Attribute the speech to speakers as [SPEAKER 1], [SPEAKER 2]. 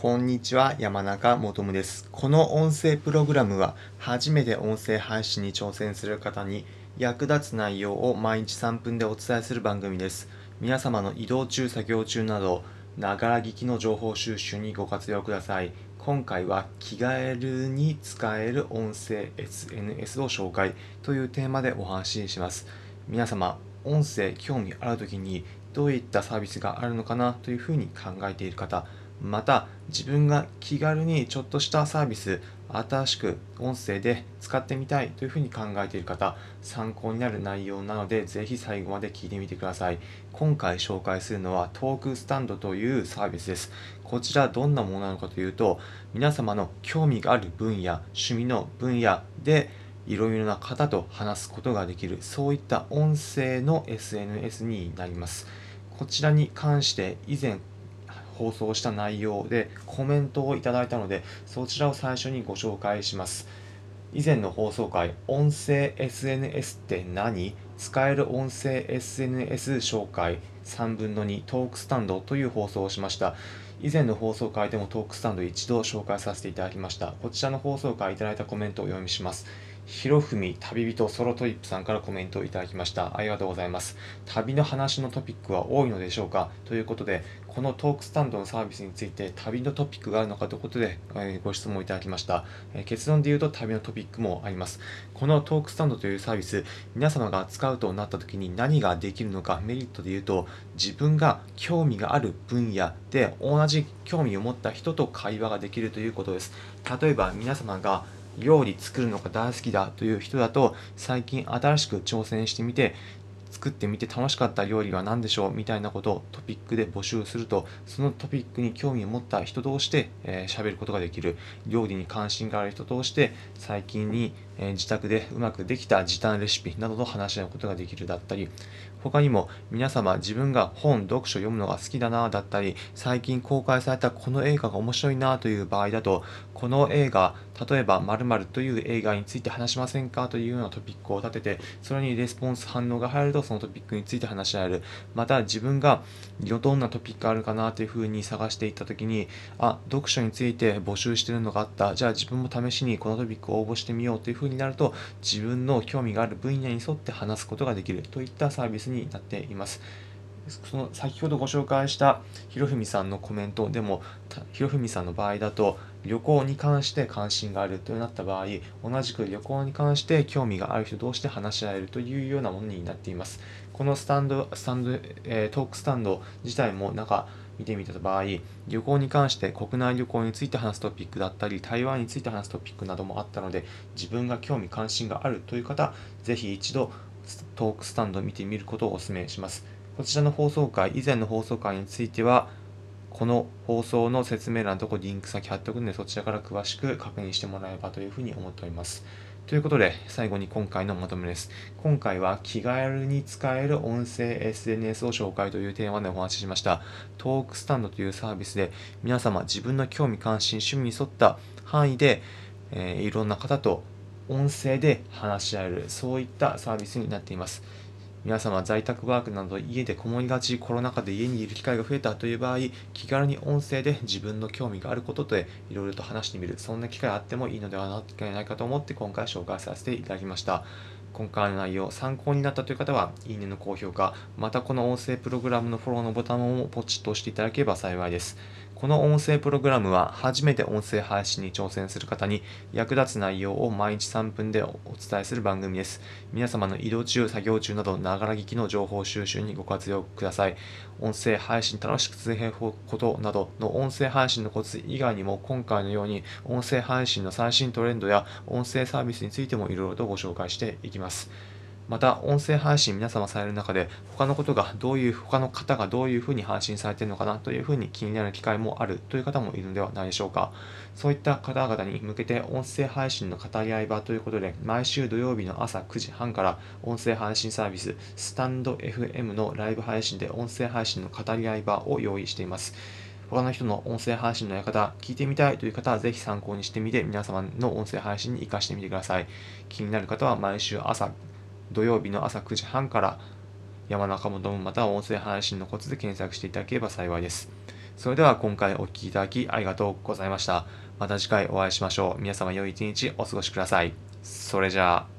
[SPEAKER 1] こんにちは、山中もとむです。この音声プログラムは、初めて音声配信に挑戦する方に役立つ内容を毎日3分でお伝えする番組です。皆様の移動中、作業中など、ながら聞きの情報収集にご活用ください。今回は気軽に使える音声 SNS を紹介というテーマでお話しします。皆様、音声興味ある時にどういったサービスがあるのかなというふうに考えている方、また自分が気軽にちょっとしたサービス新しく音声で使ってみたいというふうに考えている方参考になる内容なのでぜひ最後まで聞いてみてください。今回紹介するのはトークスタンドというサービスです。こちらどんなものなのかというと皆様の興味がある分野趣味の分野でいろいろな方と話すことができるそういった音声の SNS になります。こちらに関して以前放送した内容でコメントをいただいたのでそちらを最初にご紹介します。以前の放送回音声 SNS って何？使える音声 SNS 紹介3分の2トークスタンドという放送をしました。以前の放送回でもトークスタンド一度紹介させていただきました。こちらの放送回いただいたコメントをお読みします。ひろふみ旅人ソロトリップさんからコメントをいただきました。ありがとうございます。旅の話のトピックは多いのでしょうか？ということで、このトークスタンドのサービスについて旅のトピックがあるのかということで、えーご質問いただきました、えー結論で言うと旅のトピックもあります。このトークスタンドというサービス、皆様が使うとなった時に何ができるのかメリットで言うと、自分が興味がある分野で同じ興味を持った人と会話ができるということです。例えば皆様が料理作るのが大好きだという人だと最近新しく挑戦してみて作ってみて楽しかった料理は何でしょうみたいなことをトピックで募集するとそのトピックに興味を持った人同士で喋、えー、ることができる。料理に関心がある人同士で最近に、え自宅でうまくできた時短レシピなどと話し合うことができるだったり他にも皆様自分が本読書読むのが好きだなだったり最近公開されたこの映画が面白いなという場合だとこの映画例えば〇〇という映画について話しませんかというようなトピックを立ててそれにレスポンス反応が入るとそのトピックについて話し合える。また自分がどんなトピックがあるかなというふうに探していった時にあ読書について募集してるのがあった。じゃあ自分も試しにこのトピックを応募してみようというふうにになると自分の興味がある分野に沿って話すことができるといったサービスになっています。その先ほどご紹介したひろふみさんのコメントでもひろふみさんの場合だと旅行に関して関心があるとなった場合同じく旅行に関して興味がある人同士で話し合えるというようなものになっています。このスタンドスタンド、えートークスタンド自体も中見てみた場合旅行に関して国内旅行について話すトピックだったり台湾について話すトピックなどもあったので自分が興味関心があるという方ぜひ一度トークスタンドを見てみることをお勧めします。こちらの放送回以前の放送回についてはこの放送の説明欄のところリンク先貼っておくのでそちらから詳しく確認してもらえばというふうに思っております。ということで最後に今回のまとめです。今回は気軽に使える音声 SNS を紹介というテーマでお話ししました。トークスタンドというサービスで皆様自分の興味関心趣味に沿った範囲で、えーいろんな方と音声で話し合えるそういったサービスになっています。皆様在宅ワークなど家でこもりがちコロナ禍で家にいる機会が増えたという場合気軽に音声で自分の興味があることでいろいろと話してみるそんな機会あってもいいのではないかと思って今回紹介させていただきました。今回の内容参考になったという方はいいねの高評価またこの音声プログラムのフォローのボタンをポチッと押していただければ幸いです。この音声プログラムは初めて音声配信に挑戦する方に役立つ内容を毎日3分でお伝えする番組です。皆様の移動中、作業中など、ながら聞きの情報収集にご活用ください。音声配信楽しく続けることなどの音声配信のコツ以外にも、今回のように音声配信の最新トレンドや音声サービスについてもいろいろとご紹介していきます。また、音声配信皆様される中で、他のことがどういう、他の方がどういうふうに配信されているのかなというふうに気になる機会もあるという方もいるのではないでしょうか。そういった方々に向けて音声配信の語り合い場ということで、毎週土曜日の朝9時半から音声配信サービス、スタンド FM のライブ配信で音声配信の語り合い場を用意しています。他の人の音声配信のやり方、聞いてみたいという方はぜひ参考にしてみて、皆様の音声配信に活かしてみてください。気になる方は毎週朝土曜日の朝9時半から山中もどむまたは音声配信のコツで検索していただければ幸いです。それでは今回お聴きいただきありがとうございました。また次回お会いしましょう。皆様良い一日お過ごしください。それじゃあ。